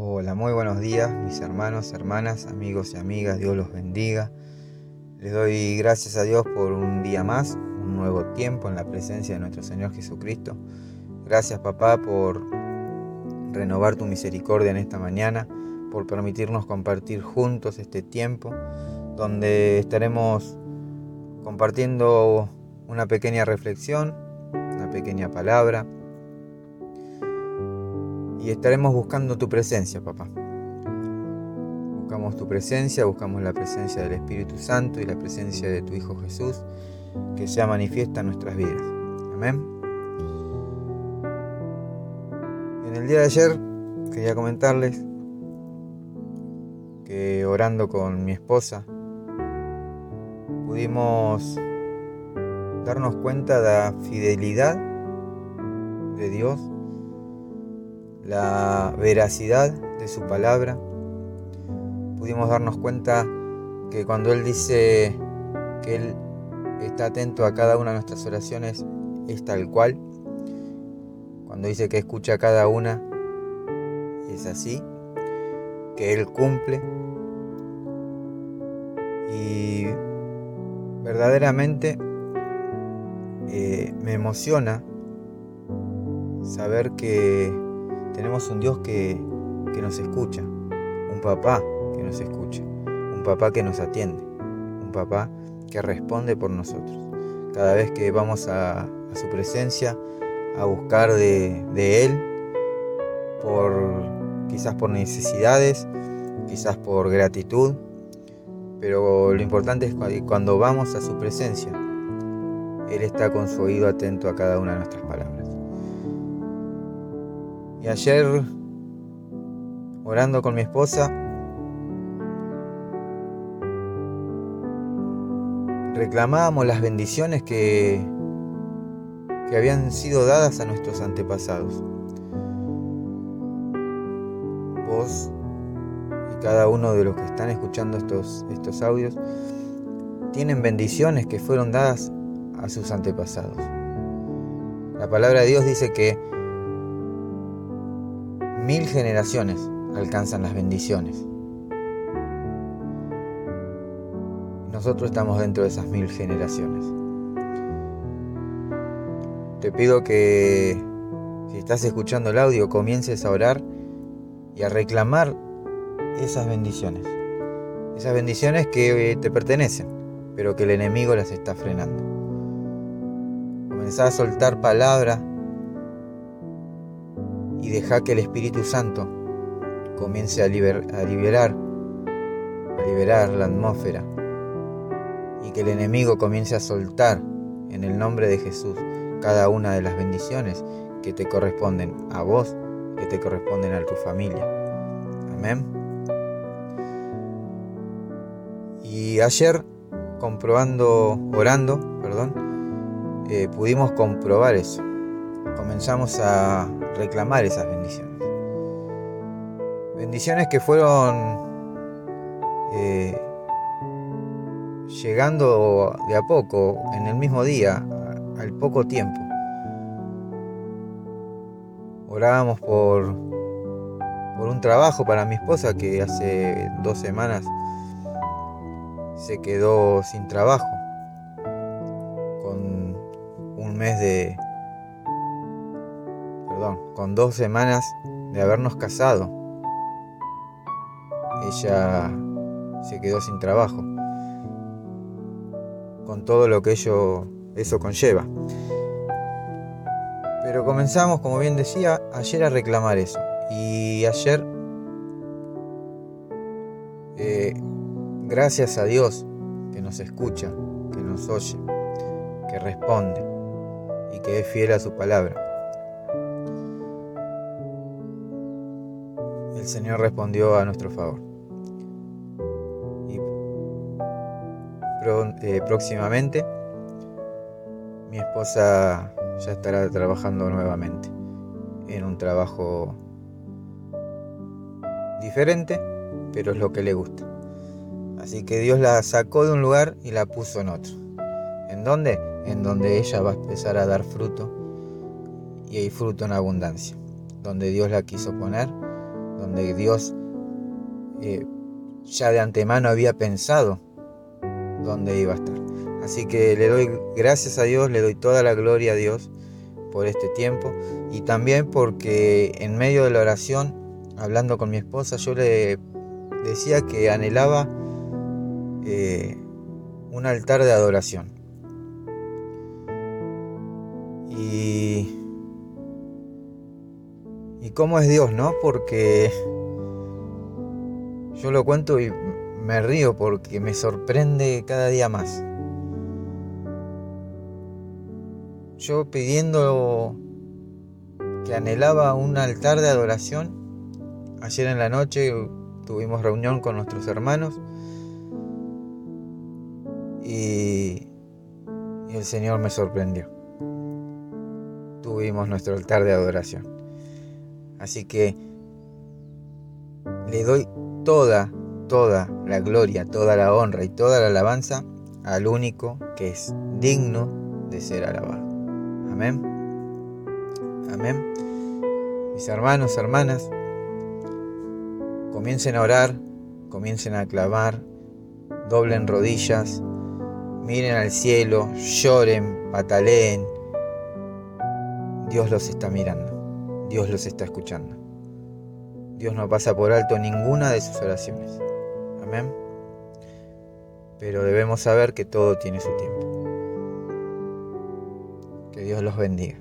Hola, muy buenos días mis hermanos, hermanas, amigos y amigas, Dios los bendiga. Les doy gracias a Dios por un día más, un nuevo tiempo en la presencia de nuestro Señor Jesucristo. Gracias papá por renovar tu misericordia en esta mañana, por permitirnos compartir juntos este tiempo donde estaremos compartiendo una pequeña reflexión, una pequeña palabra y estaremos buscando tu presencia, papá. Buscamos tu presencia, buscamos la presencia del Espíritu Santo y la presencia de tu Hijo Jesús, que sea manifiesta en nuestras vidas. Amén. En el día de ayer quería comentarles que orando con mi esposa pudimos darnos cuenta de la fidelidad de Dios la veracidad de su palabra, pudimos darnos cuenta que cuando Él dice que Él está atento a cada una de nuestras oraciones, es tal cual. Cuando dice que escucha a cada una, es así, que Él cumple. Y verdaderamente eh, me emociona saber que tenemos un Dios que, nos escucha, un papá que nos escucha, un papá que nos atiende, un papá que responde por nosotros. Cada vez que vamos a, su presencia a buscar de, Él, por, quizás por necesidades, quizás por gratitud, pero lo importante es cuando vamos a su presencia, Él está con su oído atento a cada una de nuestras palabras. Ayer, orando con mi esposa, reclamábamos las bendiciones que, que habían sido dadas a nuestros antepasados. Vos y cada uno de los que están escuchando estos, estos audios tienen bendiciones que fueron dadas a sus antepasados. La palabra de Dios dice que Mil generaciones alcanzan las bendiciones. Nosotros estamos dentro de esas mil generaciones. Te pido que si estás escuchando el audio comiences a orar y a reclamar esas bendiciones. Esas bendiciones que te pertenecen, pero que el enemigo las está frenando. Comenzá a soltar palabras y deja que el Espíritu Santo comience a, liberar, a liberar la atmósfera y que el enemigo comience a soltar en el nombre de Jesús cada una de las bendiciones que te corresponden a vos, que te corresponden a tu familia. Amén. Y ayer, comprobando, orando, perdón, eh, pudimos comprobar eso. Comenzamos a reclamar esas bendiciones. Bendiciones que fueron eh, llegando de a poco, en el mismo día, al poco tiempo. Orábamos por, por un trabajo para mi esposa que hace dos semanas se quedó sin trabajo, con un mes de, con dos semanas de habernos casado, ella se quedó sin trabajo, con todo lo que ello, eso conlleva. Pero comenzamos, como bien decía, ayer a reclamar eso. Y ayer, eh, gracias a Dios que nos escucha, que nos oye, que responde y que es fiel a su palabra. El Señor respondió a nuestro favor. Y eh, próximamente mi esposa ya estará trabajando nuevamente en un trabajo diferente, pero es lo que le gusta. Así que Dios la sacó de un lugar y la puso en otro. ¿En dónde? En donde ella va a empezar a dar fruto y hay fruto en abundancia. Donde Dios la quiso poner donde Dios eh, ya de antemano había pensado dónde iba a estar. Así que le doy gracias a Dios, le doy toda la gloria a Dios por este tiempo y también porque en medio de la oración, hablando con mi esposa, yo le decía que anhelaba eh, un altar de adoración. Y cómo es Dios, ¿no? Porque yo lo cuento y me río porque me sorprende cada día más. Yo pidiendo que anhelaba un altar de adoración, ayer en la noche tuvimos reunión con nuestros hermanos y, y el Señor me sorprendió. Tuvimos nuestro altar de adoración. Así que le doy toda, toda la gloria, toda la honra y toda la alabanza al único que es digno de ser alabado. Amén. Amén. Mis hermanos, hermanas, comiencen a orar, comiencen a clamar, doblen rodillas, miren al cielo, lloren, pataleen. Dios los está mirando, Dios los está escuchando. Dios no pasa por alto ninguna de sus oraciones. Amén. Pero debemos saber que todo tiene su tiempo. Que Dios los bendiga.